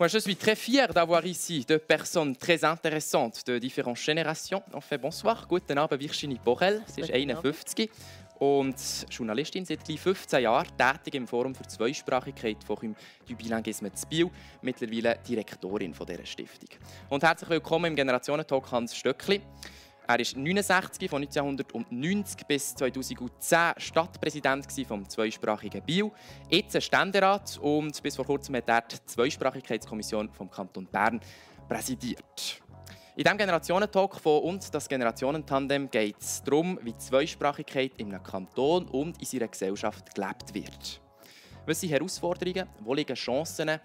Moi, je suis très fier d'avoir ici deux personnes très intéressantes de différentes générations. En fait, bonsoir, guten Abend, Virginie Borel, sie ist 51 und Journalistin seit gleich 15 Jahren, tätig im Forum für Zweisprachigkeit Forum du Bilinguisme zu Biel, mittlerweile Direktorin von dieser Stiftung. Und herzlich willkommen im Generationentalk Hans Stöckli. Er war 69 von 1990 bis 2010 Stadtpräsident vom zweisprachigen Biel. Jetzt Ständerat und bis vor kurzem hat er die Zweisprachigkeitskommission vom Kanton Bern präsidiert. In diesem Generationentalk von uns, das Generationentandem, geht es darum, wie Zweisprachigkeit in einem Kanton und in seiner Gesellschaft gelebt wird. Was sind Herausforderungen? Wo liegen Chancen?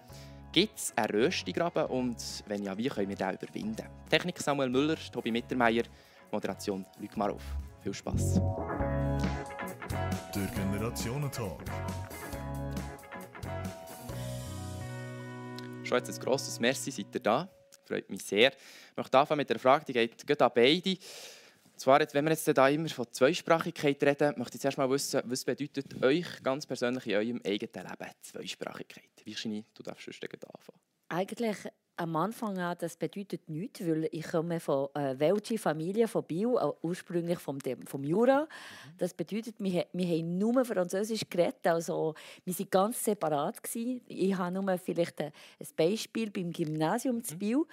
Gibt es einen Röstigraben? Und wenn ja, wie können wir diesen überwinden? Technik Samuel Müller, Tobi Mittermeier, Moderation Luc Marov. Viel Spass. Der Generationentalk. Schon jetzt ein grosses Merci, seid ihr da. Freut mich sehr. Ich möchte anfangen mit der Frage, die geht, geht an beide. Und zwar, wenn wir jetzt da immer von Zweisprachigkeit reden, möchte ich zuerst mal wissen, was bedeutet euch ganz persönlich in eurem eigenen Leben Zweisprachigkeit? Virginie, du darfst schon anfangen. Eigentlich am Anfang an, das bedeutet nichts, weil ich komme von äh, welschen Familie von äh, ursprünglich vom, vom Jura. Mhm. Das bedeutet, wir, wir haben nur Französisch geredet, also wir waren ganz separat. Gewesen. Ich habe nur vielleicht ein Beispiel beim Gymnasium zu mhm. Biel.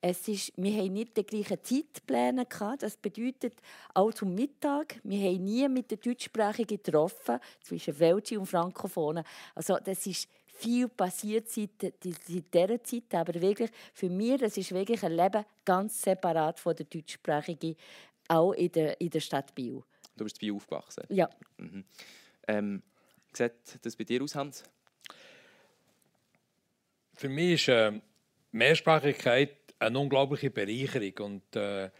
Es ist, wir haben nicht die gleichen Zeitpläne gehabt. Das bedeutet, auch zum Mittag, wir haben nie mit den Deutschsprachigen getroffen, zwischen Welschen und Frankophonen. Also das ist viel passiert seit, seit dieser Zeit, aber wirklich für mich, das ist wirklich ein Leben ganz separat von der deutschsprachigen, auch in der, in der Stadt Biel. Du bist in Biel aufgewachsen? Ja. Mhm. Ähm, wie sieht das bei dir aus, Hans? Für mich ist äh, Mehrsprachigkeit eine unglaubliche Bereicherung und äh,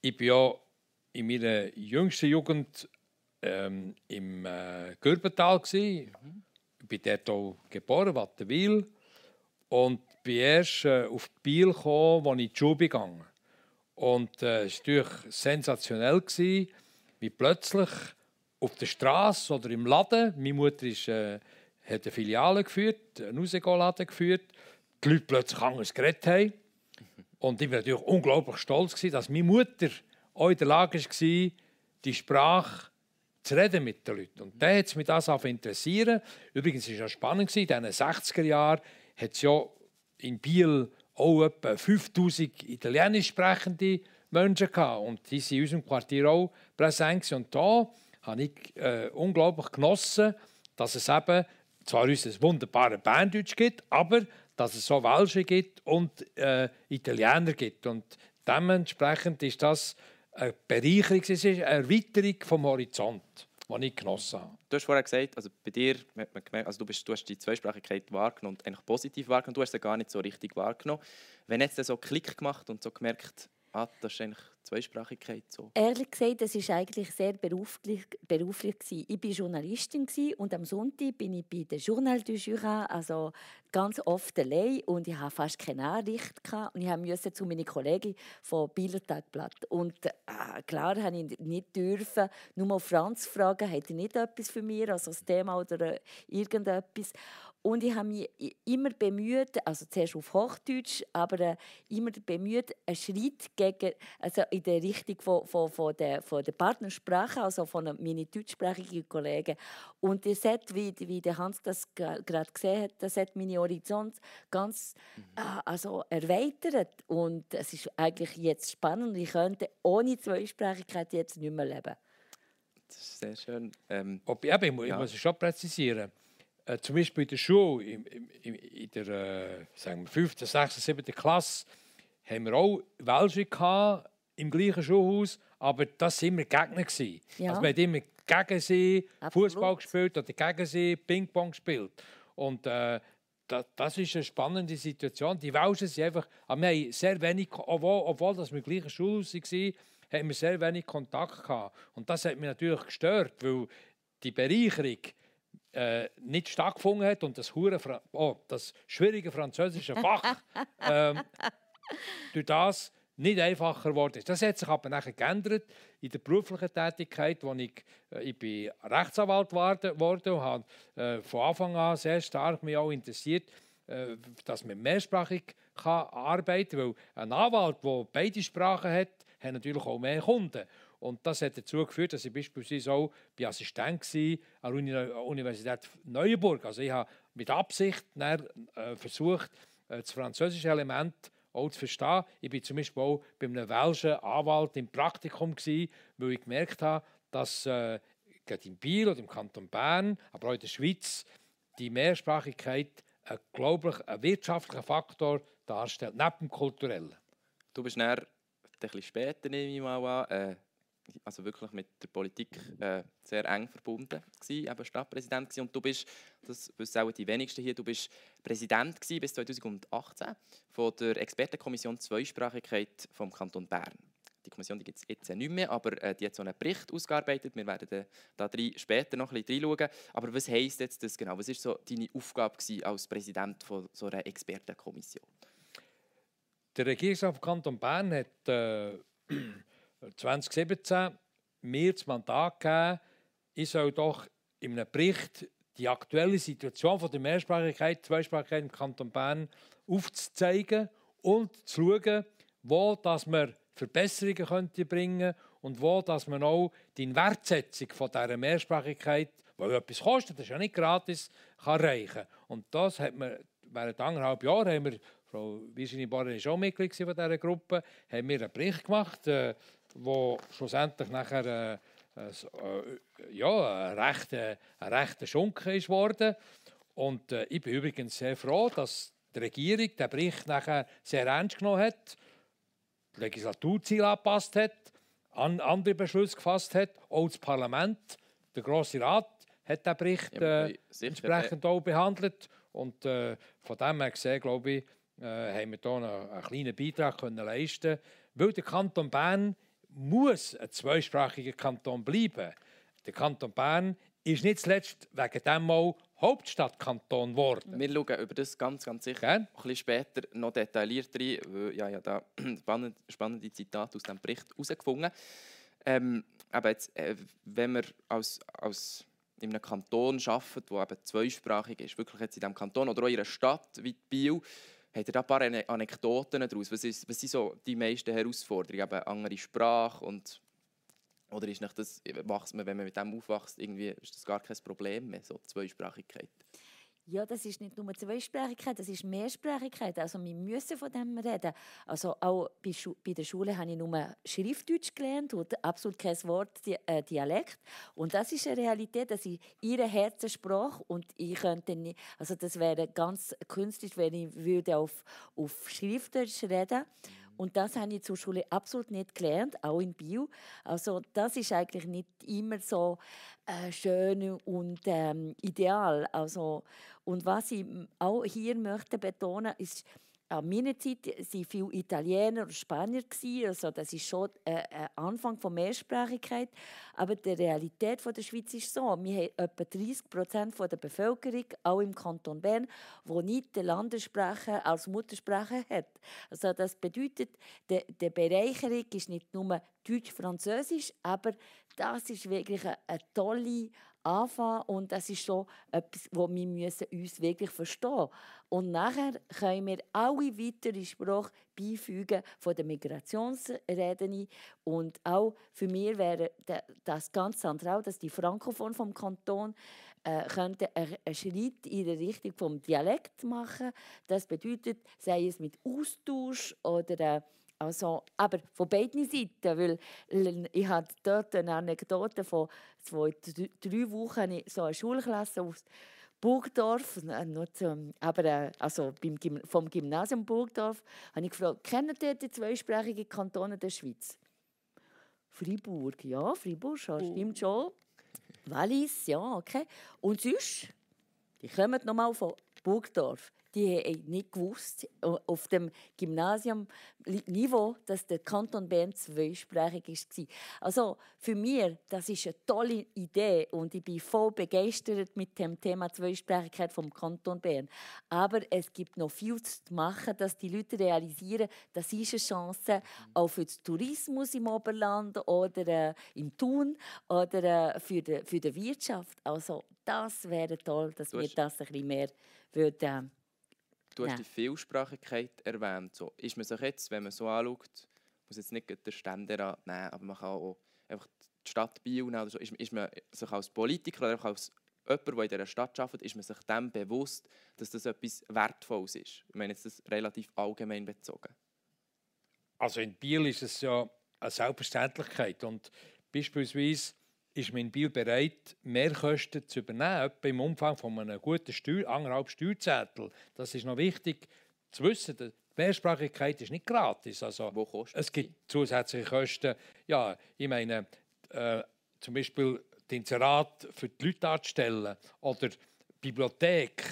ich war ja in meiner jüngsten Jugend ähm, im äh, Gürbental. Mhm bin dort auch geboren, Wattenwil. Und bin erst äh, auf Biel gekommen, als ich in die Schule Und äh, es war natürlich sensationell, gewesen, wie plötzlich auf der Straße oder im Laden, meine Mutter ist, äh, hat eine Filiale geführt, einen Rausgehen-Laden geführt, die Leute plötzlich anders geredet haben. Und ich war natürlich unglaublich stolz, gewesen, dass meine Mutter auch in der Lage war, die Sprache zu reden mit den Leuten. Und dann hat es mich das interessieren. Übrigens war es ja spannend, in den 60er Jahren hat es ja in Biel auch etwa 5000 italienisch sprechende Menschen gehabt. Und die waren in unserem Quartier auch präsent. Und da habe ich äh, unglaublich genossen, dass es eben zwar uns ein wunderbares Berndeutsch gibt, aber dass es so Welsche gibt und äh, Italiener gibt. Und dementsprechend ist das eine Bereicherung, es ist eine Erweiterung vom Horizont, die ich genossen habe. Du hast vorher gesagt, also bei dir, also du, bist, du hast die Zweisprachigkeit wahrgenommen und eigentlich positiv wahrgenommen, du hast sie gar nicht so richtig wahrgenommen. Wenn jetzt so Klick gemacht und so gemerkt, ah, das ist eigentlich Zweisprachigkeit so? Ehrlich gesagt, das war eigentlich sehr beruflich. beruflich gewesen. Ich war Journalistin und am Sonntag bin ich bei der Journal du Jura, also ganz oft allein und ich hatte fast keine Nachricht gehabt. und ich musste zu meiner Kollegin vom Bieler Tagblatt und äh, klar habe ich nicht dürfen, nur auf Franz fragen, hätte nicht etwas für mich, also das Thema oder äh, irgendetwas und ich habe mich immer bemüht, also zuerst auf Hochdeutsch, aber äh, immer bemüht, einen Schritt gegen, also in der Richtung von, von, von, der, von der Partnersprache, also von meinen deutschsprachigen Kollegen. Und das hat, wie, wie der Hans das gerade gesehen hat, das hat meine Horizont ganz mhm. äh, also erweitert. Und es ist eigentlich jetzt spannend. Ich könnte ohne Zweisprachigkeit jetzt nicht mehr leben. Das ist sehr schön. Ähm, Ob, eben, ich, ja. muss es schon präzisieren äh, zum Beispiel in der Schule, in, in, in der äh, sagen wir 5., 6., 7. Klasse, haben wir auch Welche im gleichen Schulhaus, aber das waren immer Gegner. Ja. Also wir haben immer gegen sie Fußball gespielt oder gegen sie Ping-Pong gespielt. Und äh, das, das ist eine spannende Situation. Die Welschen sind einfach, wir haben sehr wenig, obwohl, obwohl dass wir im gleichen Schulhaus waren, haben wir sehr wenig Kontakt gehabt. Und das hat mich natürlich gestört, weil die Bereicherung äh, nicht stattgefunden hat und das, Hure oh, das schwierige französische Fach ähm, durch das nicht einfacher geworden ist. Das hat sich aber nachher geändert in der beruflichen Tätigkeit, wo ich, äh, ich bin Rechtsanwalt wurde und habe äh, von Anfang an sehr stark mich auch interessiert äh, dass man mehrsprachig kann arbeiten kann. Weil ein Anwalt, der beide Sprachen hat, hat natürlich auch mehr Kunden. Und das hat dazu geführt, dass ich beispielsweise auch bei Assistent war an der Universität Neuenburg. Also ich habe mit Absicht dann, äh, versucht, äh, das französische Element auch zu verstehen. Ich war zum Beispiel auch bei einem welschen Anwalt im Praktikum, gewesen, weil ich gemerkt habe, dass äh, gerade in Biel oder im Kanton Bern, aber auch in der Schweiz, die Mehrsprachigkeit ein, glaube ich, ein wirtschaftlicher Faktor darstellt, neben dem kulturellen. Du bist dann ein bisschen später, nehme ich mal an, äh, also wirklich mit der Politik äh, sehr eng verbunden gewesen, eben Stadtpräsident gewesen. und du bist, das wissen auch die wenigsten hier, du bist Präsident gewesen bis 2018 von der Expertenkommission Zweisprachigkeit vom Kanton Bern. Die Kommission gibt es jetzt nicht mehr, aber äh, die hat so einen Bericht ausgearbeitet. Wir werden da drei später noch ein bisschen reinschauen. Aber was heisst jetzt das genau? Was war so deine Aufgabe als Präsident von so einer Expertenkommission? Der Regierungsrat Kanton Bern hat äh, 2017 mir das Mandat gegeben, ich soll doch in einem Bericht die aktuelle Situation von der Mehrsprachigkeit, Zweisprachigkeit im Kanton Bern aufzuzeigen und zu schauen, wo dass man Verbesserungen könnte bringen und wo dass man auch die Wertsetzung von dieser Mehrsprachigkeit, die etwas kostet, das ist ja nicht gratis, kann erreichen. Und das hat man während anderthalb Jahren haben wir, Frau Virginie Barre ist auch Mitglied von dieser Gruppe, haben wir einen Bericht gemacht, äh, wo schlussendlich nachher äh, äh, ja, ein rechter, ein rechter Schunken ist worden. Und äh, ich bin übrigens sehr froh, dass die Regierung den Bericht nachher sehr ernst genommen hat, die Legislaturziele angepasst hat, an, andere Beschlüsse gefasst hat, auch das Parlament, der Grosse Rat hat den Bericht äh, entsprechend auch behandelt. Und äh, von dem her gesehen, glaube ich, äh, haben wir hier einen, einen kleinen Beitrag können leisten weil der Kanton Bern muss ein zweisprachiger Kanton bleiben. Der Kanton Bern ist nicht zuletzt wegen dem mal Hauptstadtkanton geworden. Wir schauen über das ganz, ganz sicher Gern? ein bisschen später noch detailliert rein, weil ja, ja da spannende, spannende Zitate aus dem Bericht herausgefunden. Ähm, aber jetzt, äh, wenn wir als, als in einem Kanton arbeiten, der eben zweisprachig ist, wirklich jetzt in diesem Kanton oder auch in einer Stadt wie Biel, Habt ihr da ein paar Anekdoten daraus? Was, ist, was sind so die meisten Herausforderungen? Eben andere Sprache und oder ist nicht das, wächst wenn man mit dem aufwächst, irgendwie ist das gar kein Problem mehr, so Zweisprachigkeit? Ja, das ist nicht nur Zweisprachigkeit, das ist Mehrsprachigkeit. Also wir müssen von dem reden. Also auch bei, Schu bei der Schule habe ich nur Schriftdeutsch gelernt und absolut kein Wort äh, Dialekt. Und das ist eine Realität, dass ich ihre Herzenssprache und ich könnte nicht, also das wäre ganz künstlich, wenn ich würde auf, auf Schriftdeutsch reden und das habe ich zur Schule absolut nicht gelernt, auch in Bio. Also das ist eigentlich nicht immer so äh, schön und ähm, ideal. Also, und was ich auch hier möchte betonen, ist, an meiner Zeit waren viele Italiener und Spanier. Also das ist schon ein Anfang von Mehrsprachigkeit. Aber die Realität der Schweiz ist so, wir haben etwa 30 Prozent der Bevölkerung, auch im Kanton Bern, die nicht die Landessprache als Muttersprache hat. Also das bedeutet, die, Bereicherung ist nicht nur Deutsch-Französisch, aber das ist wirklich eine tolle anfangen und das ist so etwas, wo wir müssen uns wirklich verstehen und nachher können wir alle weiteren Sprachen beifügen von der Migrationsreden und auch für mich wäre das ganz zentral, dass die Frankophon vom Kanton äh, könnte einen Schritt in die Richtung vom Dialekt machen. Das bedeutet, sei es mit Austausch oder äh, also, aber von beiden Seiten, weil ich habe dort eine Anekdote von zwei, drei Wochen so eine Schulklasse aus Burgdorf, aber äh, also vom Gymnasium Burgdorf, habe ich gefragt, kennen Sie die zweisprachigen Kantone der Schweiz? Fribourg, ja, Fribourg schon, oh. stimmt schon. Wallis, ja, okay. Und sonst, die kommen nochmal von Burgdorf die haben nicht gewusst, auf dem Gymnasium-Niveau, dass der Kanton Bern zweisprachig war. Also für mich, das ist eine tolle Idee und ich bin voll begeistert mit dem Thema Zweisprachigkeit vom Kanton Bern. Aber es gibt noch viel zu machen, dass die Leute realisieren, das ist eine Chance auch für den Tourismus im Oberland oder äh, im Thun oder äh, für, die, für die Wirtschaft. Also das wäre toll, dass wir das ein bisschen mehr würden, du hast die Vielsprachigkeit erwähnt. So, ist man sich jetzt, wenn man so anschaut, muss jetzt nicht der Ständerat nehmen, aber man kann auch einfach die Stadt Biel nehmen oder so, ist, ist man sich als Politiker oder als jemand, der in dieser Stadt arbeitet, ist man sich dem bewusst, dass das etwas Wertvolles ist. Ich meine jetzt das relativ allgemein bezogen. Also in Biel ist es ja eine Selbstverständlichkeit und beispielsweise ist man in Biel bereit, Mehrkosten zu übernehmen, etwa im Umfang von einem guten Steuer, anderthalb Steuerzettel. Das ist noch wichtig zu wissen. Die Mehrsprachigkeit ist nicht gratis. Also, Wo kostet es gibt zusätzliche Kosten. Ja, ich meine, äh, zum Beispiel das Inserat für die Leute anzustellen oder die Bibliothek,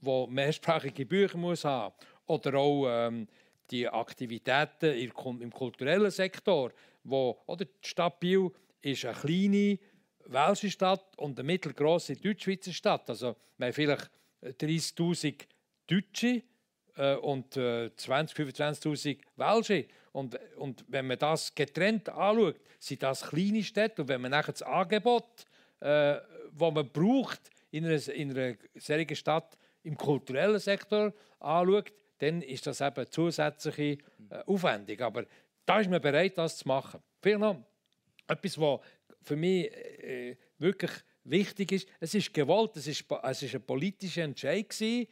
die mehrsprachige Bücher muss haben oder auch ähm, die Aktivitäten im kulturellen Sektor, wo oder die Stadt Biel ist eine kleine welsche Stadt und eine mittelgroße deutschschweizer Stadt. Also wir haben vielleicht 30'000 Deutsche äh, und äh, 20 25'000 Welsche. Und, und wenn man das getrennt anschaut, sind das kleine Städte. Und wenn man nachher das Angebot, äh, das man braucht in einer, in einer solchen Stadt im kulturellen Sektor anschaut, dann ist das eben zusätzliche äh, Aufwendung. Aber da ist man bereit, das zu machen. Vielleicht noch etwas, was für mich äh, wirklich wichtig ist. Es ist gewollt, es ist, es ist ein politischer Entscheid gewesen,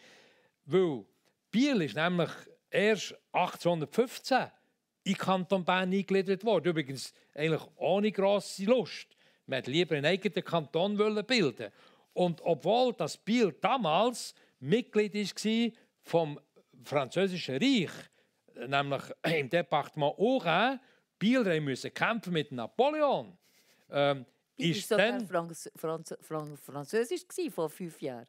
weil Biel ist nämlich erst 1815 in Kanton Bern eingegliedert worden. Übrigens eigentlich ohne grosse Lust. Man wollte lieber einen eigenen Kanton bilden. Und obwohl das Biel damals Mitglied war vom französischen Reich, nämlich im Departement Aurènes, Biel musste kämpfen mit Napoleon. Ähm, ist war dann Franz Franz Franz Französisch vor fünf Jahren.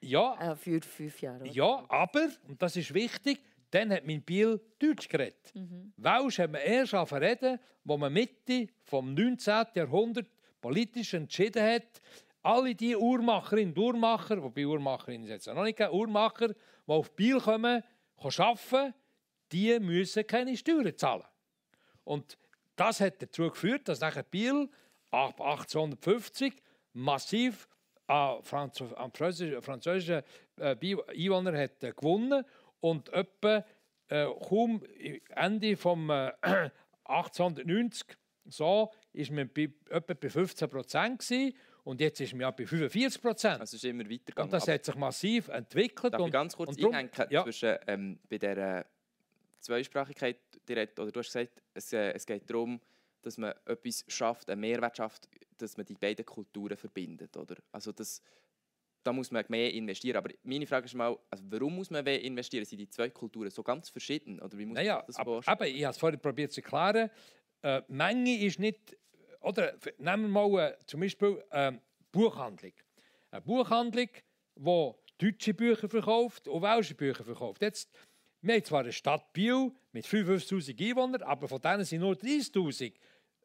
Ja. Äh, für fünf Jahre. Oder? Ja, aber, und das ist wichtig, dann hat man in Biel Deutsch geredet. Mhm. Welsch hat man erst reden, wo man Mitte vom 19. Jahrhundert politisch entschieden hat, alle die Uhrmacherinnen und Uhrmacher, wobei Uhrmacherinnen ist jetzt noch nicht, Uhrmacher, die auf Biel kommen, arbeiten, die müssen keine Steuern zahlen. Und das hat dazu geführt, dass nachher Biel ab 1850 massiv an französischen, französischen äh, Einwohner hat äh, gewonnen und etwa äh, kaum Ende vom äh, 1890 so ist man bei, etwa bei 15 Prozent und jetzt ist man ja bei 45 Prozent. Also ist immer weitergegangen. Und das hat sich massiv entwickelt. Darf und, ich ganz kurz und einhängen ja. zwischen ähm, bei der Zweisprachigkeit direkt, oder du hast gesagt, es, äh, es geht darum, dass man etwas schafft, einen Mehrwert schafft, dass man die beiden Kulturen verbindet, oder? Also das, da muss man mehr investieren. Aber meine Frage ist mal, also warum muss man mehr investieren? Sind die zwei Kulturen so ganz verschieden? Oder wie muss naja, das vorstellen? Aber ich habe es vorhin probiert zu erklären. Äh, Menge ist nicht, oder nehmen wir mal äh, zum Beispiel äh, Buchhandlung. Eine Buchhandlung, die deutsche Bücher verkauft und welsche Bücher verkauft. Jetzt wir haben zwar eine Stadt Biel mit 55'000 Einwohnern, aber von denen sind nur 30'000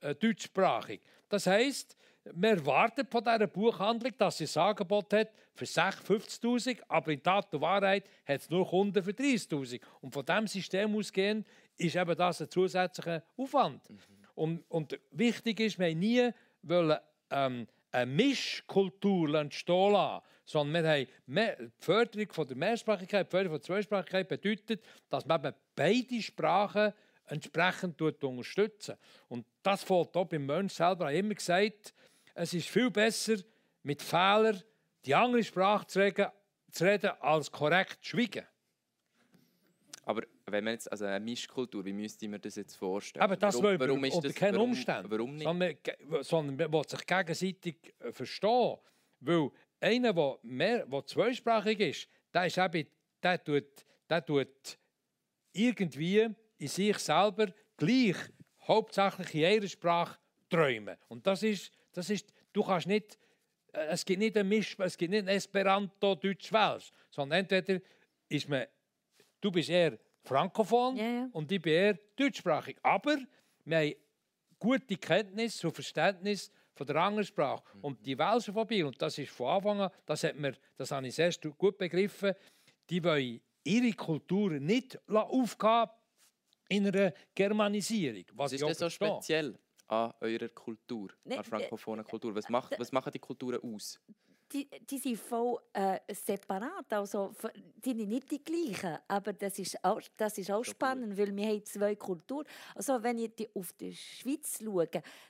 äh, deutschsprachig. Das heisst, wir erwarten von dieser Buchhandlung, dass sie ein Angebot hat für 50'000, aber in Tat und Wahrheit hat es nur Kunden für 30'000. Und von diesem System ausgehend ist eben das ein zusätzlicher Aufwand. Mhm. Und, und, wichtig ist, wir nie wollen, ähm, eine Mischkultur entstehen lassen, sondern wir haben die Förderung von der Mehrsprachigkeit, die Förderung von der Zweisprachigkeit bedeutet, dass man beide Sprachen entsprechend unterstützen. Und das fällt auch beim Mensch selber. Ich immer gesagt, es ist viel besser, mit Fehlern die andere Sprache zu reden, zu reden als korrekt zu schweigen. Aber wenn man jetzt also eine Mischkultur, wie müsste man das jetzt vorstellen? Aber das warum, warum ist unter das, keinen Umständen. Warum nicht? Sondern, sondern man will sich gegenseitig äh, verstehen. Weil einer, der, mehr, der zweisprachig ist, der, ist eben, der, tut, der tut irgendwie in sich selber gleich hauptsächlich in ihrer Sprache träumen. Und das ist, das ist du kannst nicht, äh, es gibt nicht ein Misch, es gibt nicht ein Esperanto, Deutsch, Welsch, sondern entweder ist man Du bist eher frankophon ja, ja. und ich bin eher deutschsprachig. Aber wir haben gute Kenntnis und Verständnis von der anderen Sprache. Mhm. Und die Welschen von Biel, und das ist von Anfang an, das, hat mir, das habe ich sehr gut begriffen, die wollen ihre Kultur nicht aufgeben in einer Germanisierung. Was, was ist das so speziell an eurer Kultur, nee, an der frankophonen Kultur? Was, macht, was machen die Kulturen aus? Die, die sind voll äh, separat, also die sind nicht die gleichen. Aber das ist auch, das ist auch spannend, weil wir haben zwei Kulturen. Also wenn ich auf die Schweiz schaue,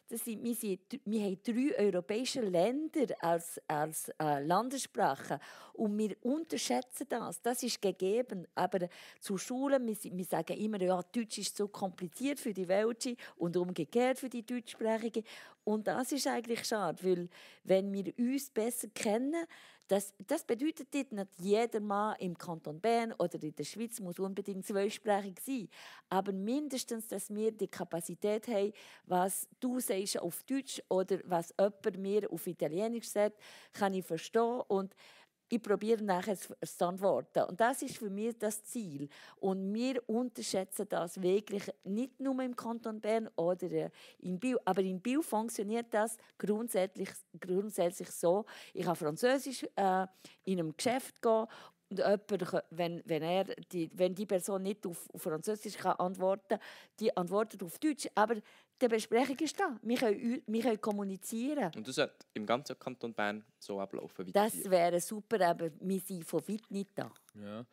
das sind, wir, sind, wir haben drei europäische Länder als, als äh, Landessprache und wir unterschätzen das. Das ist gegeben. Aber zu Schulen, wir, wir sagen immer, ja, Deutsch ist so kompliziert für die Welche und umgekehrt für die Deutschsprachigen. Und das ist eigentlich schade, weil wenn wir uns besser kennen. Das, das bedeutet nicht, nicht jeder Mann im Kanton Bern oder in der Schweiz muss unbedingt zweisprachig sein. Aber mindestens, dass wir die Kapazität haben, was du sagst auf Deutsch oder was jemand mir auf Italienisch sagt, kann ich verstehen. Und ich probiere nachher zu antworten. Und das ist für mich das Ziel. Und wir unterschätzen das wirklich nicht nur im Kanton Bern oder äh, in Biel, aber in Biel funktioniert das grundsätzlich, grundsätzlich so. Ich kann Französisch äh, in einem Geschäft gehen und jemand, wenn, wenn, er die, wenn die Person nicht auf, auf Französisch kann antworten die antwortet auf Deutsch. Aber die Besprechung ist da. Wir können, wir können kommunizieren. Und das sollte im ganzen Kanton Bern so ablaufen? Wie das wäre super, aber wir sind von weit nicht da. Ja.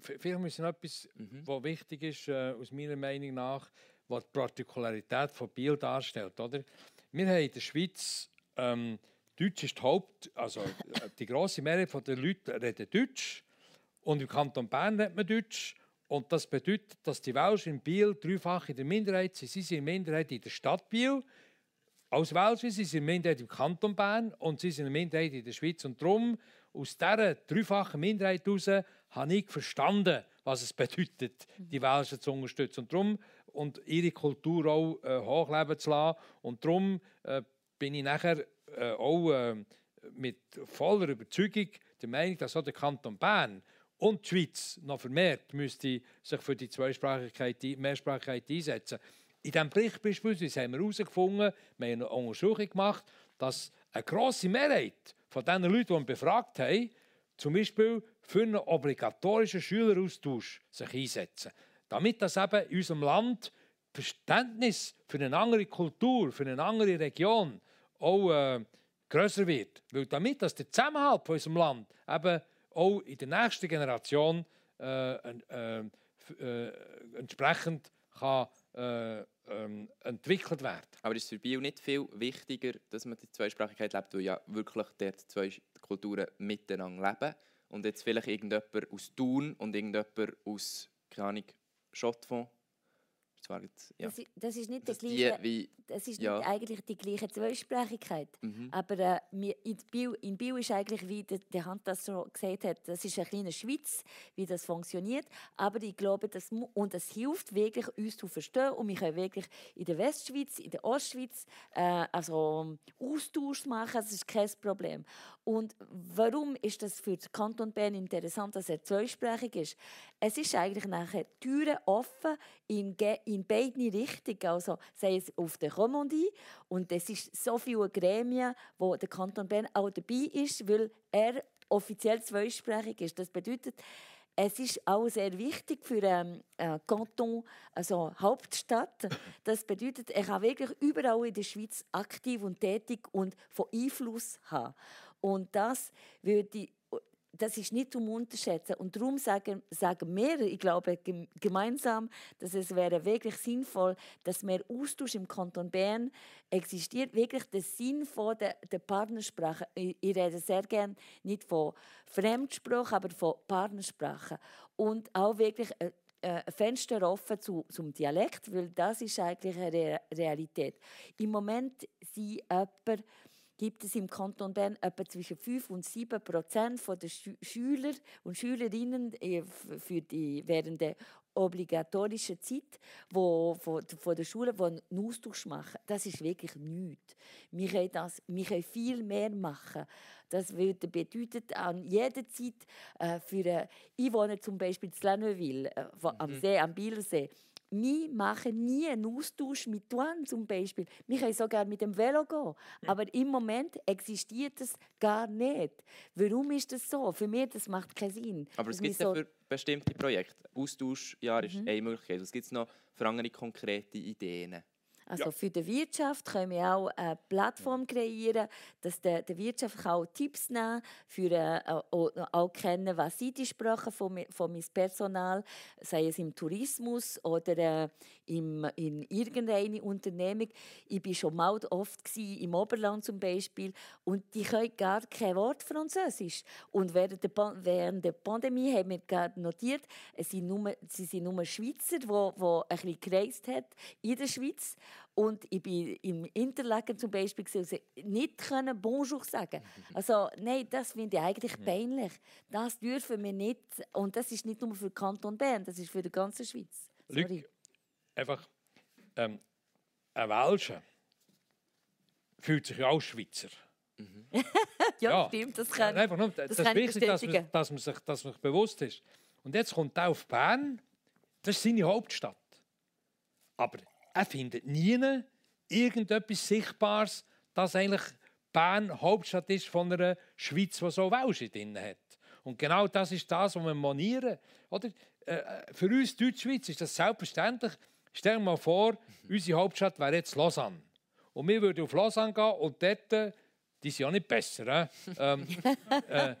Vielleicht müssen etwas, mhm. was wichtig ist, äh, aus meiner Meinung nach, was die Partikularität von Biel darstellt. Oder? Wir haben in der Schweiz ähm, Deutsch ist die Haupt, also äh, die große Mehrheit der Leute reden Deutsch und im Kanton Bern redet man Deutsch und das bedeutet, dass die Welsch in Biel dreifach in der Minderheit sind. Sie sind in der Minderheit in der Stadt Biel. Als Welsch sind sie in der Minderheit im Kanton Bern und sie sind in der Minderheit in der Schweiz. Und darum, aus dieser dreifachen Minderheit heraus, habe ich verstanden, was es bedeutet, die Welschen zu unterstützen. Und darum, und ihre Kultur auch äh, hochleben zu lassen. Und darum äh, bin ich nachher äh, auch äh, mit voller Überzeugung der Meinung, dass auch der Kanton Bern und die Schweiz noch vermehrt müsste sich für die Zweisprachigkeit, Mehrsprachigkeit einsetzen. In diesem Bericht beispielsweise haben wir herausgefunden, wir haben eine Untersuchung gemacht, dass eine grosse Mehrheit von den Leuten, die wir befragt haben, zum Beispiel für einen obligatorischen Schüleraustausch sich einsetzen. Damit das eben in unserem Land Verständnis für eine andere Kultur, für eine andere Region auch äh, grösser wird. Weil damit dass der Zusammenhalt von unserem Land eben auch in der nächsten Generation äh, äh, äh, entsprechend kann, äh, ähm, entwickelt werden. Aber ist für Bio nicht viel wichtiger, dass man die Zweisprachigkeit lebt, weil ja wirklich dort zwei Kulturen miteinander leben und jetzt vielleicht irgendjemand aus Thun und irgendjemand aus, keine Ahnung, Schottfonds zwar jetzt, ja. das, das, ist nicht, das die, gleiche, wie, das ist ja. nicht eigentlich die gleiche Zweisprachigkeit. Mhm. Aber äh, in, Bio, in Bio ist eigentlich, wie der, der Hand das schon gesagt hat, das ist eine kleine Schweiz, wie das funktioniert. Aber ich glaube, das, und es hilft wirklich, uns zu verstehen. Und wir können wirklich in der Westschweiz, in der Ostschweiz äh, also Austausch machen, das ist kein Problem. Und warum ist das für den Kanton Bern interessant, dass er zweisprachig ist? Es ist eigentlich nachher Türen offen in, in beide Richtungen. Also sei es auf der Romandie und es ist so viele Gremien, wo der Kanton Bern auch dabei ist, weil er offiziell zweisprachig ist. Das bedeutet, es ist auch sehr wichtig für einen ähm, äh, Kanton, also Hauptstadt. Das bedeutet, er kann wirklich überall in der Schweiz aktiv und tätig und von Einfluss haben. Und das würde das ist nicht zum Unterschätzen. Und darum sagen, sagen wir, ich glaube, gemeinsam, dass es wäre wirklich sinnvoll, dass mehr Austausch im Kanton Bern existiert. Wirklich der Sinn von der, der Partnersprache. Ich, ich rede sehr gerne nicht von Fremdsprache, aber von Partnersprache. Und auch wirklich ein Fenster offen zu, zum Dialekt, weil das ist eigentlich eine Realität. Im Moment sind jemand gibt es im Kanton Bern etwa zwischen 5 und 7 Prozent der Schüler und Schülerinnen äh, für die, während der obligatorischen Zeit, wo von, von der Schule, die einen Austausch machen. Das ist wirklich nichts. Wir können, das, wir können viel mehr machen. Das bedeutet an jeder Zeit äh, für äh, ich wohne zum Beispiel in Laneuville, äh, am mhm. See, am Bielersee wir machen nie einen Austausch mit Tuan zum Beispiel. Wir können sogar mit dem Velo gehen. Aber im Moment existiert das gar nicht. Warum ist das so? Für mich das macht keinen Sinn. Aber es gibt so ja für bestimmte Projekte. Austauschjahr ist mhm. eine Möglichkeit. Was gibt es noch für andere konkrete Ideen? Also ja. für die Wirtschaft können wir auch eine Plattform kreieren, dass der, der Wirtschaft auch Tipps nehmen für äh, auch kennen, was sie die Sprache von, von meinem Personal, sei es im Tourismus oder äh, im, in irgendeiner Unternehmung. Ich war schon mal oft gewesen, im Oberland zum Beispiel und die können gar kein Wort Französisch. Und während der, während der Pandemie haben wir gerade notiert, es sind nur, sie sind nur Schweizer, die, die ein bisschen gereist haben in der Schweiz. Und ich bin im Interlaken zum Beispiel gesehen, nicht können Bonjour sagen. Also nein, das finde ich eigentlich peinlich. Das dürfen wir nicht. Und das ist nicht nur für den Kanton Bern, das ist für die ganze Schweiz. Sorry. Luc, einfach ähm, ein Welscher fühlt sich ja auch Schweizer. Mhm. ja, ja, stimmt, das kann, einfach nur, das, das ist wichtig, dass man, dass, man sich, dass man sich bewusst ist. Und jetzt kommt er auf Bern, das ist seine Hauptstadt. Aber er findet nie irgendetwas Sichtbares, dass eigentlich Bern Hauptstadt ist von einer Schweiz, die so Welsch drin hat. Und genau das ist das, was wir monieren. Oder? Äh, äh, für uns Deutschschweiz ist das selbstverständlich. Stell dir mal vor, unsere Hauptstadt wäre jetzt Lausanne. Und wir würden auf Lausanne gehen und dort, die sind ja nicht besser, äh? ähm, äh,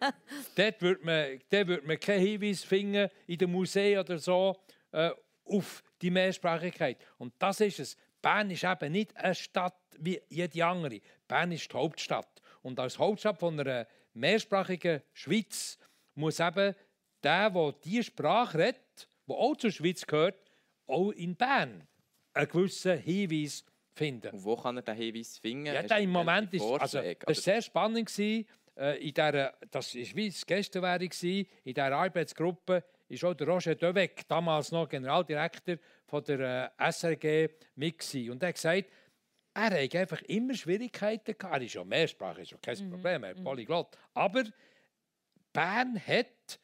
dort würde man, würd man keinen Hinweis finden in den Museen oder so äh, auf die Mehrsprachigkeit. Und das ist es. Bern ist eben nicht eine Stadt wie jede andere. Bern ist die Hauptstadt. Und als Hauptstadt von einer mehrsprachigen Schweiz muss eben der, der diese Sprache redet, der auch zur Schweiz gehört, auch in Bern einen gewissen Hinweis finden. Und wo kann er diesen Hinweis finden? Ja, der im Moment ist, also, das war sehr spannend. Gewesen, äh, in der, das war wie es gestern wäre, in dieser Arbeitsgruppe ist auch der Roger Döweg, damals noch Generaldirektor von der äh, SRG, mit. Und er hat gesagt, er hat einfach immer Schwierigkeiten gehabt. Er ist ja mehrsprachig, ist ja kein mhm. Problem, er ist mhm. Polyglott. Aber Bern hat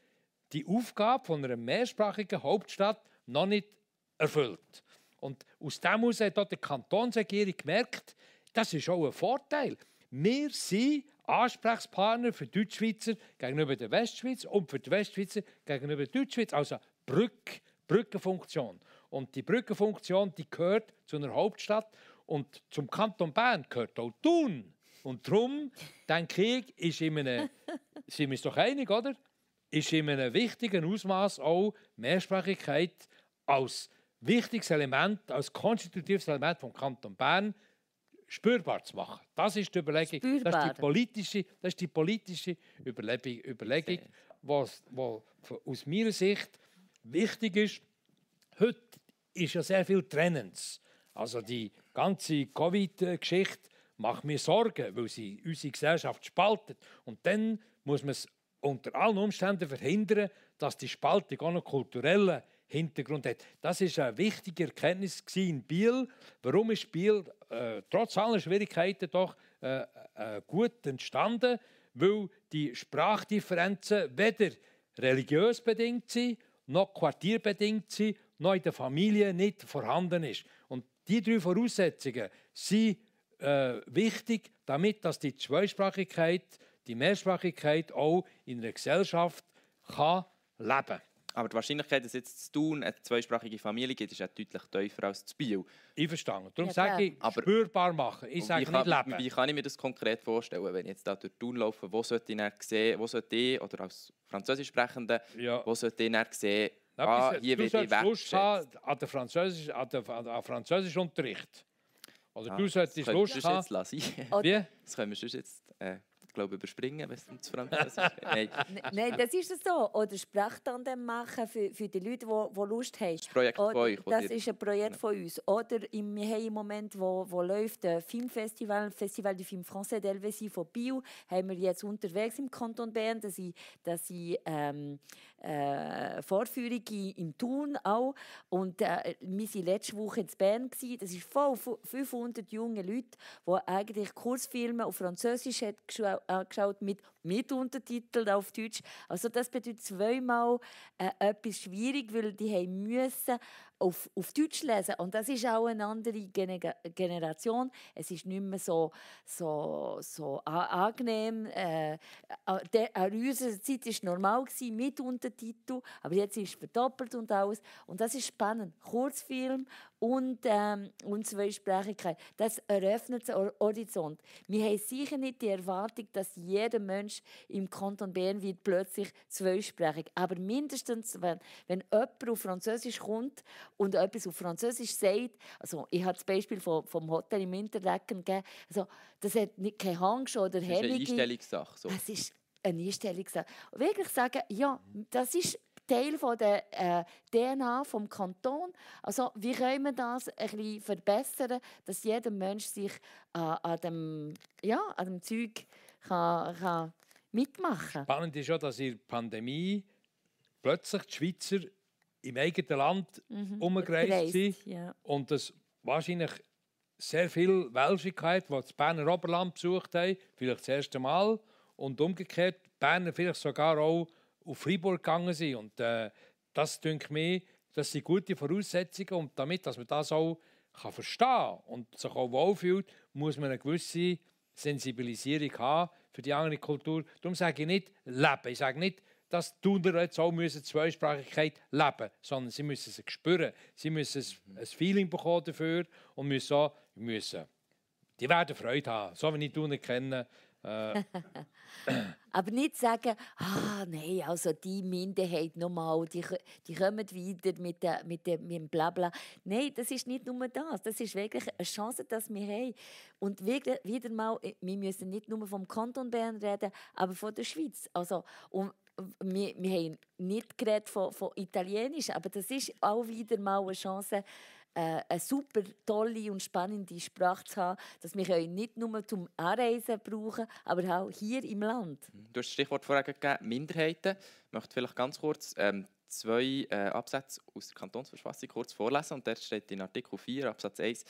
die Aufgabe von einer mehrsprachigen Hauptstadt noch nicht erfüllt. Und aus dem heraus hat auch die Kantonsregierung gemerkt, das ist auch ein Vorteil. Wir sind Ansprechpartner für Deutschschweizer gegenüber der Westschweiz und für die Westschweizer gegenüber der Deutschschweiz. Also Brück, Brückenfunktion. Und die Brückenfunktion die gehört zu einer Hauptstadt und zum Kanton Bern gehört auch Thun. Und darum, denke ich, ist in einem, sind wir uns doch einig, oder? Ist in einem wichtigen Ausmaß auch Mehrsprachigkeit als wichtiges Element, als konstitutives Element vom Kanton Bern spürbar zu machen. Das ist die Überlegung, das ist die politische, das ist die politische Überlegung, Überlegung was, was aus meiner Sicht wichtig ist. Heute ist ja sehr viel Trennens. Also die ganze Covid-Geschichte macht mir Sorgen, weil sie unsere Gesellschaft spaltet. Und dann muss man es unter allen Umständen verhindern, dass die Spaltung auch noch kulturelle Hintergrund hat. Das ist eine wichtige Erkenntnis in Biel. Warum ist Biel äh, trotz aller Schwierigkeiten doch äh, äh, gut entstanden? Weil die Sprachdifferenzen weder religiös bedingt sind, noch quartierbedingt sind, noch in der Familie nicht vorhanden ist. Und die drei Voraussetzungen sind äh, wichtig, damit dass die Zweisprachigkeit, die Mehrsprachigkeit auch in einer Gesellschaft kann leben kann. Aber die Wahrscheinlichkeit, dass jetzt zu tun eine zweisprachige Familie gibt, ist auch deutlich tiefer als zu Biel. Ich verstehe. Darum ja, sage ich, aber spürbar machen. Ich sage nicht leben. Wie kann ich mir das konkret vorstellen, wenn ich jetzt da durch Thun laufe, wo sollte ich sehen, wo sollte ich, oder als Französisch Sprechende, ja. wo sollte ich sehen, Na, ah, hier du werde ich Lust haben an, der Französisch, an, der, an Französischunterricht. Oder ah, du solltest Lust haben... Das lassen. Wie? Das können wir jetzt... Äh, glaube überspringen, wenn es zu Französisch. Nein. Nein, das ist so. Oder Sprachtandem machen für, für die Leute, die, Lust haben. Das Projekt Oder, von euch. Das ist ein Projekt von uns. Oder wir haben im Moment, wo, wo läuft, ein Filmfestival, Festival du Film Français d'Helvétie von Bio, haben wir jetzt unterwegs im Kanton Bern, dass ich, dass ich ähm, äh, Vorführung im Thun auch. Und äh, wir waren letzte Woche in Bern. Gewesen. Das ist voll 500 junge Leute, die eigentlich Kurzfilme auf Französisch hat angeschaut mit mit Untertitel auf Deutsch. Also das bedeutet zweimal äh, etwas schwierig, weil die haben müssen auf, auf Deutsch lesen und das ist auch eine andere Generation. Es ist nicht mehr so, so, so angenehm. Äh, an unserer Zeit war es normal mit Untertitel, aber jetzt ist es verdoppelt und alles. Und das ist spannend. Kurzfilm und, ähm, und Zweisprachigkeit. Das eröffnet den Horizont. Wir haben sicher nicht die Erwartung, dass jeder Mensch im Kanton Bern wird plötzlich zweisprachig. Aber mindestens, wenn, wenn jemand auf Französisch kommt und etwas auf Französisch sagt, also ich habe das Beispiel vom, vom Hotel im Interlaken gegeben, also das hat nicht keine Angst oder Hemmung. Das ist eine Einstellungssache. So. Das ist eine Einstellungssache. Wirklich sagen, ja, das ist Teil von der äh, DNA vom Kanton. Also wie können wir das ein bisschen verbessern, dass jeder Mensch sich äh, an dem, ja, an dem Zeug kann, kann mitmachen kann. Spannend ist ja, dass in der Pandemie plötzlich die Schweizer im eigenen Land mhm. umgereist sind ja. und das wahrscheinlich sehr viel Welschigkeit, die das Berner Oberland besucht haben, vielleicht das erste Mal und umgekehrt Berner vielleicht sogar auch auf Freiburg gegangen sind. Und äh, das denke mir, das sind gute Voraussetzungen und damit, dass man das auch kann verstehen und sich auch wohlfühlt, muss man eine gewisse Sensibilisierung haben für die andere Kultur. Darum sage ich nicht leben. Ich sage nicht, dass Thuner jetzt auch müssen Zweisprachigkeit leben sondern sie müssen es spüren. Sie müssen ein Feeling bekommen dafür und müssen auch, müssen, die werden Freude haben. So wie ich Thuner kenne, äh. Aber nicht sagen, ah nein, also die Minderheit nochmal, die, die kommen wieder mit, der, mit, der, mit dem Blabla. Nein, das ist nicht nur das. Das ist wirklich eine Chance, dass wir haben. Und wieder, wieder mal, wir müssen nicht nur vom Kanton Bern reden, aber von der Schweiz. Also, und wir, wir haben nicht geredet von, von Italienisch, aber das ist auch wieder mal eine Chance, äh, eine super tolle und spannende Sprache zu haben, dass wir nicht nur zum Anreisen brauchen, aber auch hier im Land. Du hast das Stichwort vorher gegeben, Minderheiten. Ich möchte vielleicht ganz kurz ähm, zwei äh, Absätze aus der Kantonsverfassung kurz vorlesen. Und dort steht in Artikel 4 Absatz 1,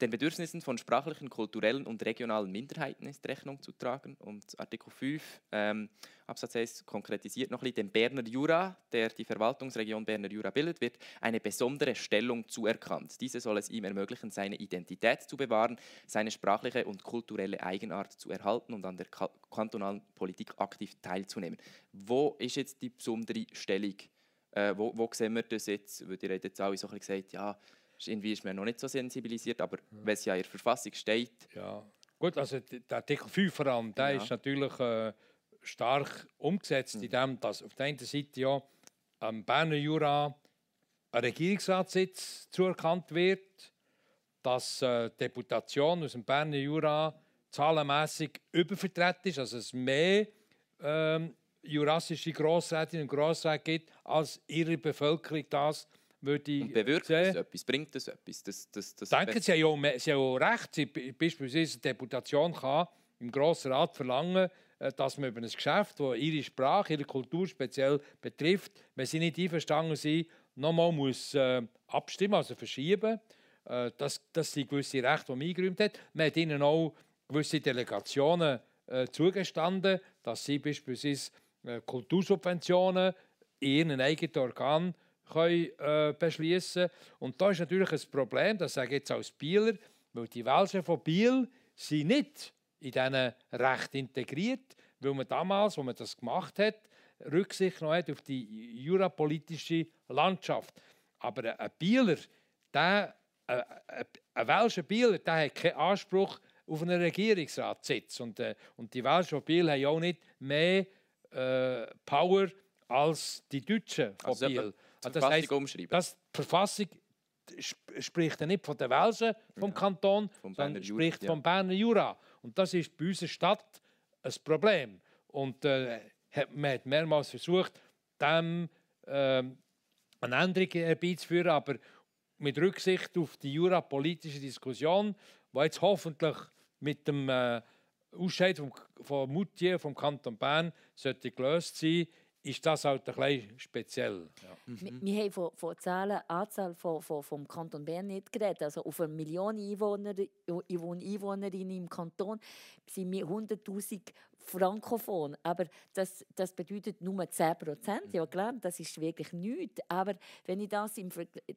den Bedürfnissen von sprachlichen, kulturellen und regionalen Minderheiten ist Rechnung zu tragen. Und Artikel 5 ähm, Absatz 1 konkretisiert noch ein bisschen, dem Berner Jura, der die Verwaltungsregion Berner Jura bildet, wird eine besondere Stellung zuerkannt. Diese soll es ihm ermöglichen, seine Identität zu bewahren, seine sprachliche und kulturelle Eigenart zu erhalten und an der kantonalen Politik aktiv teilzunehmen. Wo ist jetzt die besondere Stellung? Äh, wo, wo sehen wir das jetzt? Weil ihr habt jetzt alle so ein bisschen gesagt, ja, irgendwie ist man noch nicht so sensibilisiert, aber ja. wenn es ja in der Verfassung steht. Ja, gut, also der Artikel 5 vor allem, der ja. ist natürlich äh, stark umgesetzt, mhm. in dem, dass auf der einen Seite ja am Berner Jura ein Regierungsratssitz zuerkannt wird, dass äh, Deputation aus dem Berner Jura zahlenmässig übervertreten ist, also es mehr ähm, jurassische Grossrätinnen und Grossräte gibt, als ihre Bevölkerung das würde Und bewirkt das etwas? Bringt das etwas? Das, das, das Denken Sie, haben ja, Sie haben ja recht. Sie, beispielsweise eine Deputation kann im Grossen Rat verlangen, äh, dass man über ein Geschäft, das ihre Sprache, ihre Kultur speziell betrifft, wenn sie nicht einverstanden sind, nochmal muss, äh, abstimmen, also verschieben. Äh, das, das sind gewisse Rechte, die man eingeräumt hat. Man hat ihnen auch gewisse Delegationen äh, zugestanden, dass sie beispielsweise äh, Kultursubventionen in ihren eigenen Organen können, äh, beschließen Und da ist natürlich ein Problem, das sage ich jetzt als Bieler, weil die Welschen von Biel sind nicht in diesen Recht integriert, weil man damals, als man das gemacht hat, Rücksicht noch hat auf die jurapolitische Landschaft. Aber ein Bieler, der, ein, ein Welscher Bieler, der hat keinen Anspruch auf einen Regierungsratssitz. Und, äh, und die Welschen von Biel haben auch nicht mehr äh, Power als die Deutschen von also Biel. Also das heisst, umschreiben. Das, die Verfassung spricht ja nicht von den Welsen vom ja, Kanton, vom sondern spricht ja. vom Berner Jura. Und das ist bei unserer Stadt ein Problem. Und äh, man hat mehrmals versucht, dem äh, eine Änderung herbeizuführen, aber mit Rücksicht auf die jurapolitische Diskussion, die jetzt hoffentlich mit dem äh, Ausscheid von Moutier vom Kanton Bern sollte gelöst sein, ist das halt ein bisschen speziell. Ja. Mhm. Wir, wir, haben von, von Zahlen, Anzahl von, von, vom Kanton Bern nicht geredet. Also auf eine Million Einwohner, Einwohnerinnen im Kanton sind wir 100'000 frankophon. Aber das, das bedeutet nur 10 Prozent. Ja klar, das ist wirklich nichts. Aber wenn ich das, im,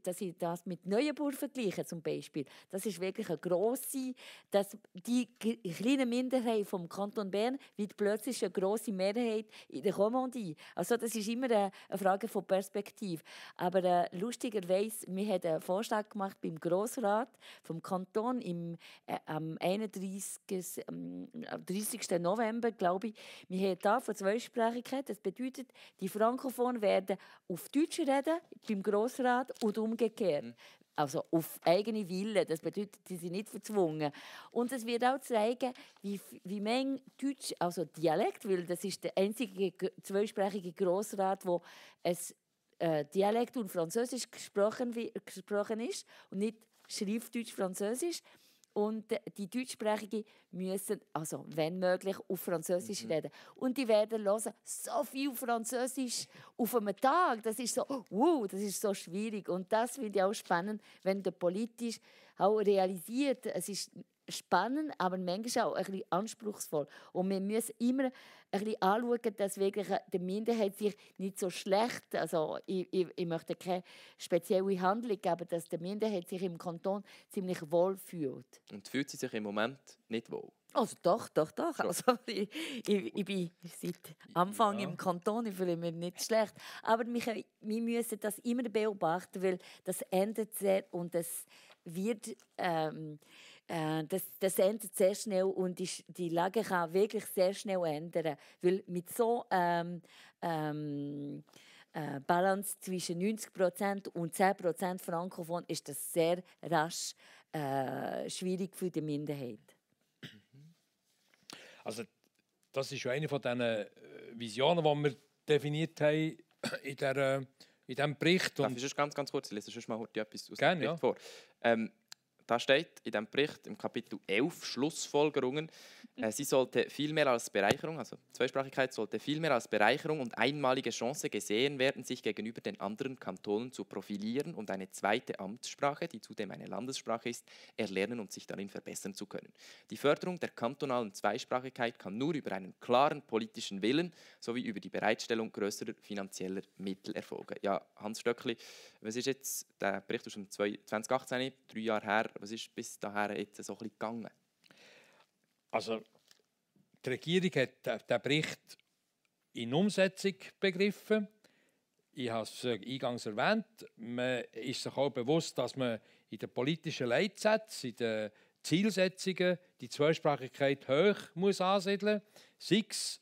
dass ich das mit Neuenburg vergleiche zum Beispiel, das ist wirklich eine grosse, dass die kleine Minderheit vom Kanton Bern wird plötzlich eine grosse Mehrheit in der Kommandie. Also das ist immer eine, Frage von Perspektive. Aber äh, lustigerweise, wir haben einen Vorschlag gemacht beim Grossrat vom Kanton im, äh, am 31. Ähm, 30. November glaube ich, wir haben hier von Zweisprachigkeit. Das bedeutet, die Frankophonen werden auf Deutsch reden beim Grossrat und umgekehrt. Mhm. Also auf eigene Wille. Das bedeutet, sie sind nicht verzwungen. Und es wird auch zeigen, wie, wie Menge Deutsch, also Dialekt, weil das ist der einzige zweisprachige Grossrat, wo es äh, Dialekt und Französisch gesprochen, gesprochen ist und nicht Schriftdeutsch Französisch. Und die Deutschsprachigen müssen, also wenn möglich, auf Französisch mhm. reden. Und die werden hören, so viel Französisch auf einem Tag. Das ist so, wow, das ist so schwierig. Und das finde ich auch spannend, wenn der politisch auch realisiert, es ist spannend, aber manchmal auch ein bisschen anspruchsvoll. Und wir müssen immer ein bisschen anschauen, dass wirklich die Minderheit sich nicht so schlecht, also ich, ich, ich möchte keine spezielle Handlung, aber dass die Minderheit sich im Kanton ziemlich wohl fühlt. Und fühlt sie sich im Moment nicht wohl? Also doch, doch, doch. Also, ich, ich, ich bin seit Anfang ja. im Kanton, ich fühle mich nicht schlecht. Aber wir, wir müssen das immer beobachten, weil das endet sehr und das wird... Ähm, äh, das, das ändert sehr schnell und die, die Lage kann wirklich sehr schnell ändern. Weil mit so ähm, ähm, äh, Balance zwischen 90% und 10% Frankophon ist das sehr rasch äh, schwierig für die Minderheit. Also das ist eine von diesen äh, Visionen, die wir definiert haben in, der, in diesem Bericht. Darf ich ganz, ganz kurz lesen? Sonst mal etwas aus dem Bericht ja. vor. Ähm, da steht in dem Bericht im Kapitel 11 Schlussfolgerungen, äh, sie sollte vielmehr als Bereicherung, also Zweisprachigkeit sollte vielmehr als Bereicherung und einmalige Chance gesehen werden, sich gegenüber den anderen Kantonen zu profilieren und eine zweite Amtssprache, die zudem eine Landessprache ist, erlernen und sich darin verbessern zu können. Die Förderung der kantonalen Zweisprachigkeit kann nur über einen klaren politischen Willen sowie über die Bereitstellung größerer finanzieller Mittel erfolgen. Ja, Hans Stöckli, was ist jetzt, der Bericht ist schon 2018, drei Jahre her, was ist bis dahin jetzt so ein bisschen gegangen? Also, die Regierung hat den Bericht in Umsetzung begriffen. Ich habe es eingangs erwähnt. Man ist sich auch bewusst, dass man in den politischen Leitsätzen, in den Zielsetzungen die Zweisprachigkeit hoch muss ansiedeln muss. Sei es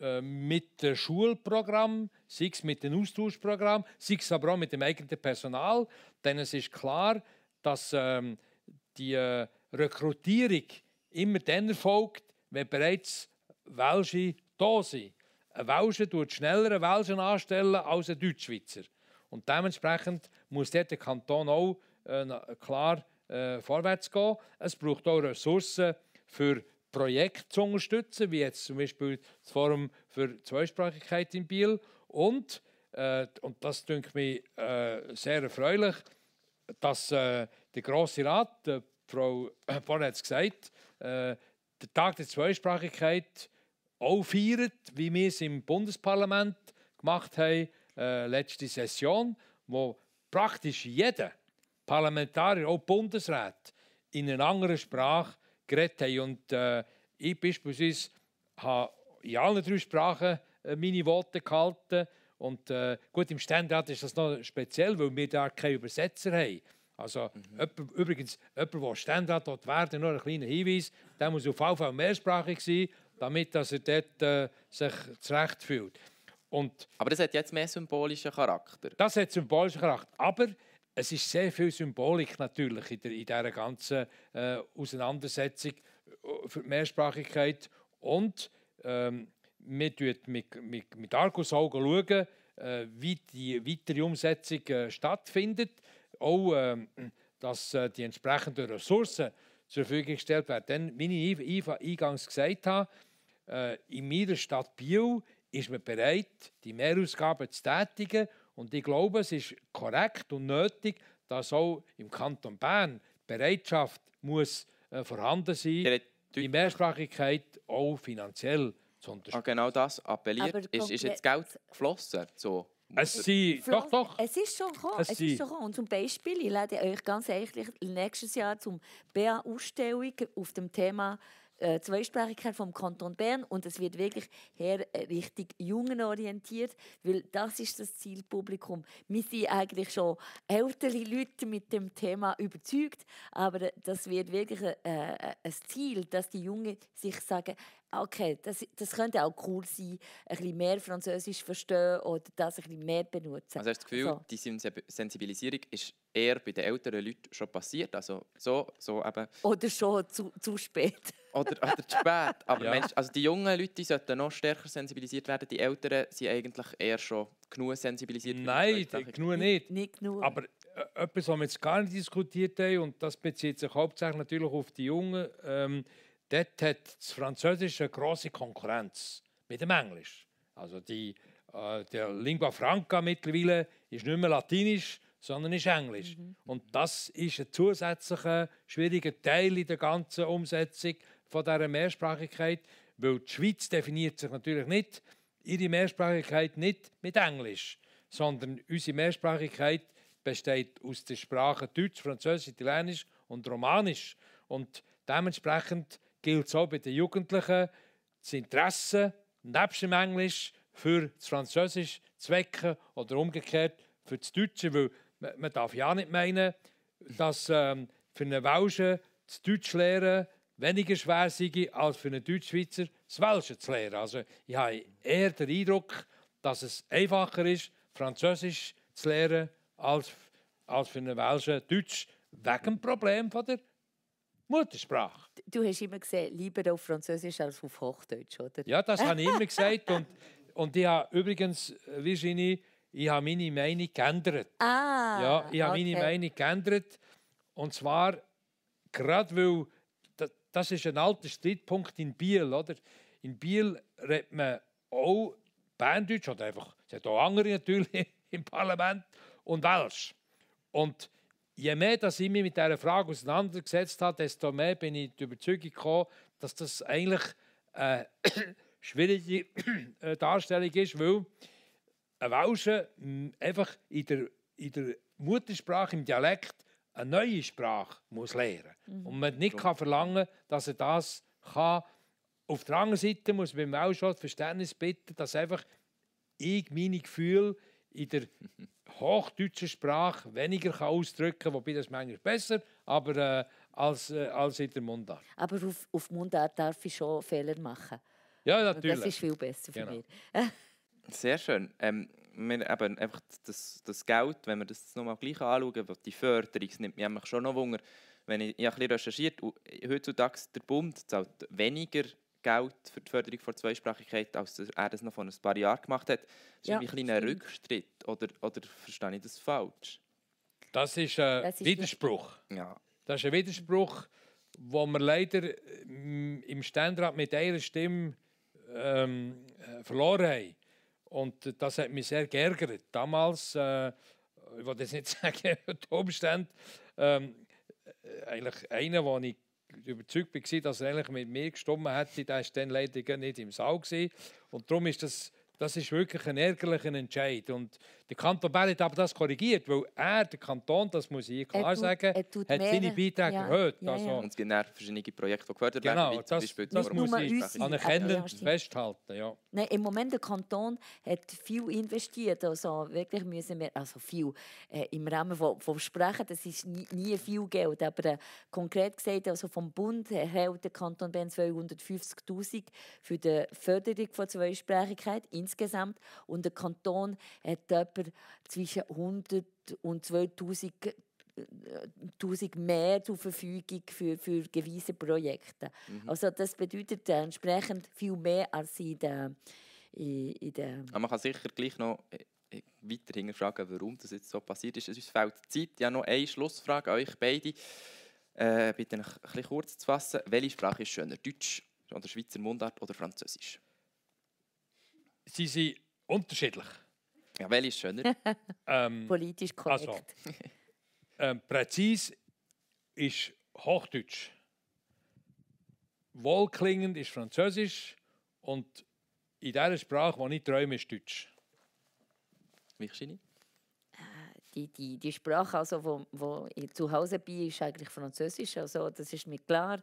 äh, mit dem Schulprogramm, sei es mit dem Austauschprogramm, sei es aber auch mit dem eigenen Personal. Denn es ist klar, dass ähm, die äh, Rekrutierung immer dann erfolgt, wenn bereits Welsche da sind. Ein Welsche tut schneller einen Welschen anstellen als ein Deutschschweizer. Und dementsprechend muss der Kanton auch äh, klar äh, vorwärts gehen. Es braucht auch Ressourcen für Projekte zu unterstützen, wie jetzt zum Beispiel das Forum für Zweisprachigkeit in Biel. Und, äh, und das denke mich äh, sehr erfreulich, dass äh, der Grosse Rat, äh, Frau Born hat es gesagt, äh, den Tag der Zweisprachigkeit auch feiert, wie wir es im Bundesparlament gemacht haben, äh, letzte Session, wo praktisch jeder Parlamentarier, auch Bundesrat, in einer anderen Sprache geredet haben. Und äh, ich beispielsweise habe in allen drei Sprachen äh, meine Worte gehalten. Und äh, gut, im Ständerat ist das noch speziell, weil wir da keine Übersetzer haben. Also mhm. jemand, übrigens, jemand, der Ständerat dort werden, nur ein kleiner Hinweis, der muss auf jeden Fall mehrsprachig sein, damit dass er dort äh, sich zurecht fühlt. Und aber das hat jetzt mehr symbolischen Charakter. Das hat symbolischen Charakter. Aber es ist sehr viel Symbolik natürlich in, der, in dieser ganzen äh, Auseinandersetzung äh, für die Mehrsprachigkeit. Und ähm, wir schauen mit, mit, mit Argusaugen, schauen, äh, wie die weitere Umsetzung äh, stattfindet auch, ähm, dass äh, die entsprechenden Ressourcen zur Verfügung gestellt werden. Denn, wie ich eingangs gesagt habe, äh, in meiner Stadt Biel ist man bereit, die Mehrausgaben zu tätigen. Und ich glaube, es ist korrekt und nötig, dass auch im Kanton Bern Bereitschaft muss äh, vorhanden sein, die Mehrsprachigkeit auch finanziell zu Ah, genau das appelliert. Aber Ist, ist jetzt Geld geflossen? So. Es sind, doch, doch. Es ist schon gekommen. Es Es, ist schon gekommen. Und zum Beispiel, ich lade euch ganz ehrlich nächstes Jahr zum BA-Ausstellung auf dem Thema äh, Zweisprachigkeit vom Kanton Bern und es wird wirklich her äh, richtig jungen orientiert, weil das ist das Zielpublikum. Wir sind eigentlich schon ältere Leute mit dem Thema überzeugt, aber das wird wirklich äh, äh, ein Ziel, dass die Jungen sich sagen, okay, das, das könnte auch cool sein, ein bisschen mehr Französisch verstehen oder das ein bisschen mehr benutzen. Also hast du das Gefühl, So. die Sensi- Sensibilisierung ist eher bei den älteren Leuten schon passiert? Also so, so eben, Oder schon zu, zu spät. oder, oder zu spät. Aber Ja. meinst, also die jungen Leute die sollten noch stärker sensibilisiert werden. Die Älteren sind eigentlich eher schon genug sensibilisiert. Nein, genug nicht. Nicht genug. Aber äh, etwas, was wir jetzt gar nicht diskutiert haben, und das bezieht sich hauptsächlich natürlich auf die Jungen, ähm, dort hat das Französische eine grosse Konkurrenz mit dem Englisch. Also die, äh, der Lingua Franca mittlerweile ist nicht mehr Latinisch, sondern ist Englisch. Und das ist ein zusätzlicher schwieriger Teil in der ganzen Umsetzung von dieser Mehrsprachigkeit, weil die Schweiz definiert sich natürlich nicht, ihre Mehrsprachigkeit nicht mit Englisch, sondern unsere Mehrsprachigkeit besteht aus den Sprachen Deutsch, Französisch, Italienisch und Romanisch. Und dementsprechend gilt es auch bei den Jugendlichen, das Interesse nebst dem Englisch für das Französisch zu wecken oder umgekehrt für das Deutsche, weil man, darf ja nicht meinen, dass ähm, für einen Welschen das Deutsch lernen weniger schwer sei, als für einen Deutschschweizer das Welsche zu lernen. Also ich habe eher den Eindruck, dass es einfacher ist, Französisch zu lernen, als, als für einen Welschen Deutsch, wegen dem Problem der Muttersprache. Du hast immer gesehen, lieber auf Französisch als auf Hochdeutsch, oder? Ja, das habe ich immer gesagt. Und, und ich habe übrigens, äh, Virginie, ich habe meine Meinung geändert. Ah, Ja, ich habe okay. meine Meinung geändert. Und zwar gerade weil das, das ist ein alter Streitpunkt in Biel, oder? In Biel redet man auch Berndeutsch oder einfach, es hat auch andere natürlich im Parlament und Welsch. Und je mehr dass ich mich mit dieser Frage auseinandergesetzt habe, desto mehr bin ich die Überzeugung gekommen, dass das eigentlich eine schwierige äh, Darstellung ist, weil ein Welscher m, einfach in der, in der Muttersprache, im Dialekt, eine neue Sprache muss lernen. Und man nicht kann verlangen dass er das kann. Auf der anderen Seite muss man auch das Verständnis bitten, dass einfach ich meine Gefühle in der hochdeutschen Sprache weniger kann ausdrücken kann, wobei das manchmal besser, aber äh, als, äh, als in der Mundart. Aber auf, auf Mundart darf ich schon Fehler machen. Ja, Und natürlich. Das ist viel besser für Genau. mich. Sehr schön. Ähm, wir, eben, einfach das, das Geld, wenn wir das nochmal gleich anschauen, die Förderung das nimmt mich nämlich schon noch Wunder. Wenn ich, ich habe ein bisschen recherchiert, heutzutage der Bund zahlt weniger Geld für die Förderung von Zweisprachigkeit, als er das noch vor ein paar Jahren gemacht hat. Das ist Ja, ein bisschen ein stimmt. Rückschritt. Oder, oder verstehe ich das falsch? Das ist ein Das ist Widerspruch. Ja. Das ist ein Widerspruch, wo wir leider ähm, im Ständerat mit einer Stimme ähm, äh, verloren haben. Und das hat mich sehr geärgert. Damals, äh, ich will jetzt nicht sagen, die Umstände, ähm, äh, eigentlich einer, wo ich überzeugt war, dass er eigentlich mit mir gestimmt hätte, der war dann leider nicht im Saal. Und darum ist das, das ist wirklich ein ärgerlicher Entscheid. Und der Kanton Bern hat aber das korrigiert, weil er, der Kanton, das muss ich klar Er tut- sagen, er tut hat seine Beiträge ja, erhöht. ja, also, ja. Und es gibt dann verschiedene Projekte, die gefördert Genau, werden, wie zum das, Beispiel das zur muss ich anerkennend festhalten. Ja. Nein, im Moment der Kanton hat viel investiert. Also wirklich müssen wir, also viel äh, im Rahmen von, vom Sprechen, das ist nie, nie viel Geld. Aber äh, konkret gesagt, also vom Bund erhält der Kanton Bern 250'000 für die Förderung von Zweisprachigkeit insgesamt. Und der Kanton hat etwa zwischen 100 und 2000 äh, 1000 mehr zur Verfügung für, für gewisse Projekte. Also das bedeutet äh, entsprechend viel mehr als in der, in, in der Aber man kann sicher gleich noch äh, äh, weiter fragen, warum das jetzt so passiert ist. Uns fehlt die Zeit. Ja, noch eine Schlussfrage an euch beide. Äh, bitte ein bisschen kurz zu fassen. Welche Sprache ist schöner? Deutsch oder Schweizer Mundart oder Französisch? Sie sind unterschiedlich. Ja, welche ist schöner? Ähm, politisch korrekt. Also. ähm, präzise ist Hochdeutsch. Wohlklingend ist Französisch und in dieser Sprache, die ich träume, ist Deutsch. Virginie? die, die, die Sprache, also, wo, wo ich zu Hause bin, ist eigentlich Französisch. Also, das ist mir klar.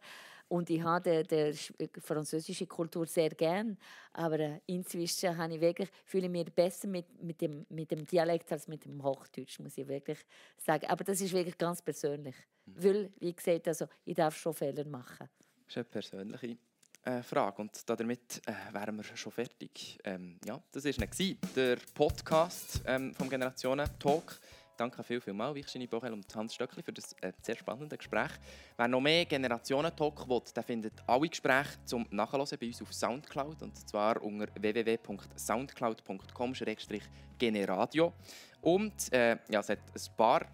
Und ich habe die, die französische Kultur sehr gern. Aber äh, inzwischen habe ich wirklich, fühle ich mich besser mit, mit, dem, mit dem Dialekt als mit dem Hochdeutsch, muss ich wirklich sagen. Aber das ist wirklich ganz persönlich. Mhm. Weil, wie gesagt, also, ich darf schon Fehler machen. Das ist eine persönliche äh, Frage. Und damit äh, wären wir schon fertig. Ähm, ja, das war der Podcast ähm, vom Generationen Talk. Danke viel, viel mal, Virginie Bochel und Hans Stöckli, für das äh, sehr spannende Gespräch. Wer noch mehr Generationen-Talk will, der findet alle Gespräche zum Nachhören bei uns auf Soundcloud. Und zwar unter www.soundcloud.com-generadio. Und äh, ja, es hat ein paar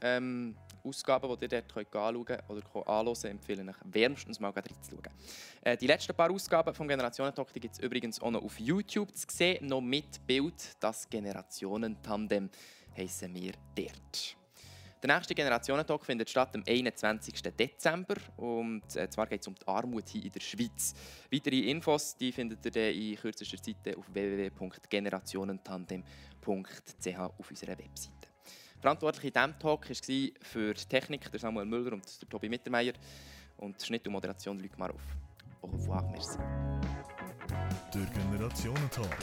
ähm, Ausgaben, die ihr dort könnt anschauen könnt oder anhören empfehle ich wärmstens mal reinzuschauen. Äh, die letzten paar Ausgaben vom Generationen-Talk gibt es übrigens auch noch auf YouTube zu sehen, noch mit Bild, das Generationen-Tandem heissen wir dort. Der nächste Generationentag findet statt am 21. Dezember. Und äh, zwar geht es um die Armut hier in der Schweiz. Weitere Infos die findet ihr in kürzester Zeit auf www.generationentandem.ch auf unserer Webseite. Verantwortlich in diesem Talk war für die Technik der Samuel Müller und der Tobi Mittermeier und Schnitt und Moderation Luc Marov. Au revoir, merci. Der Generationentag.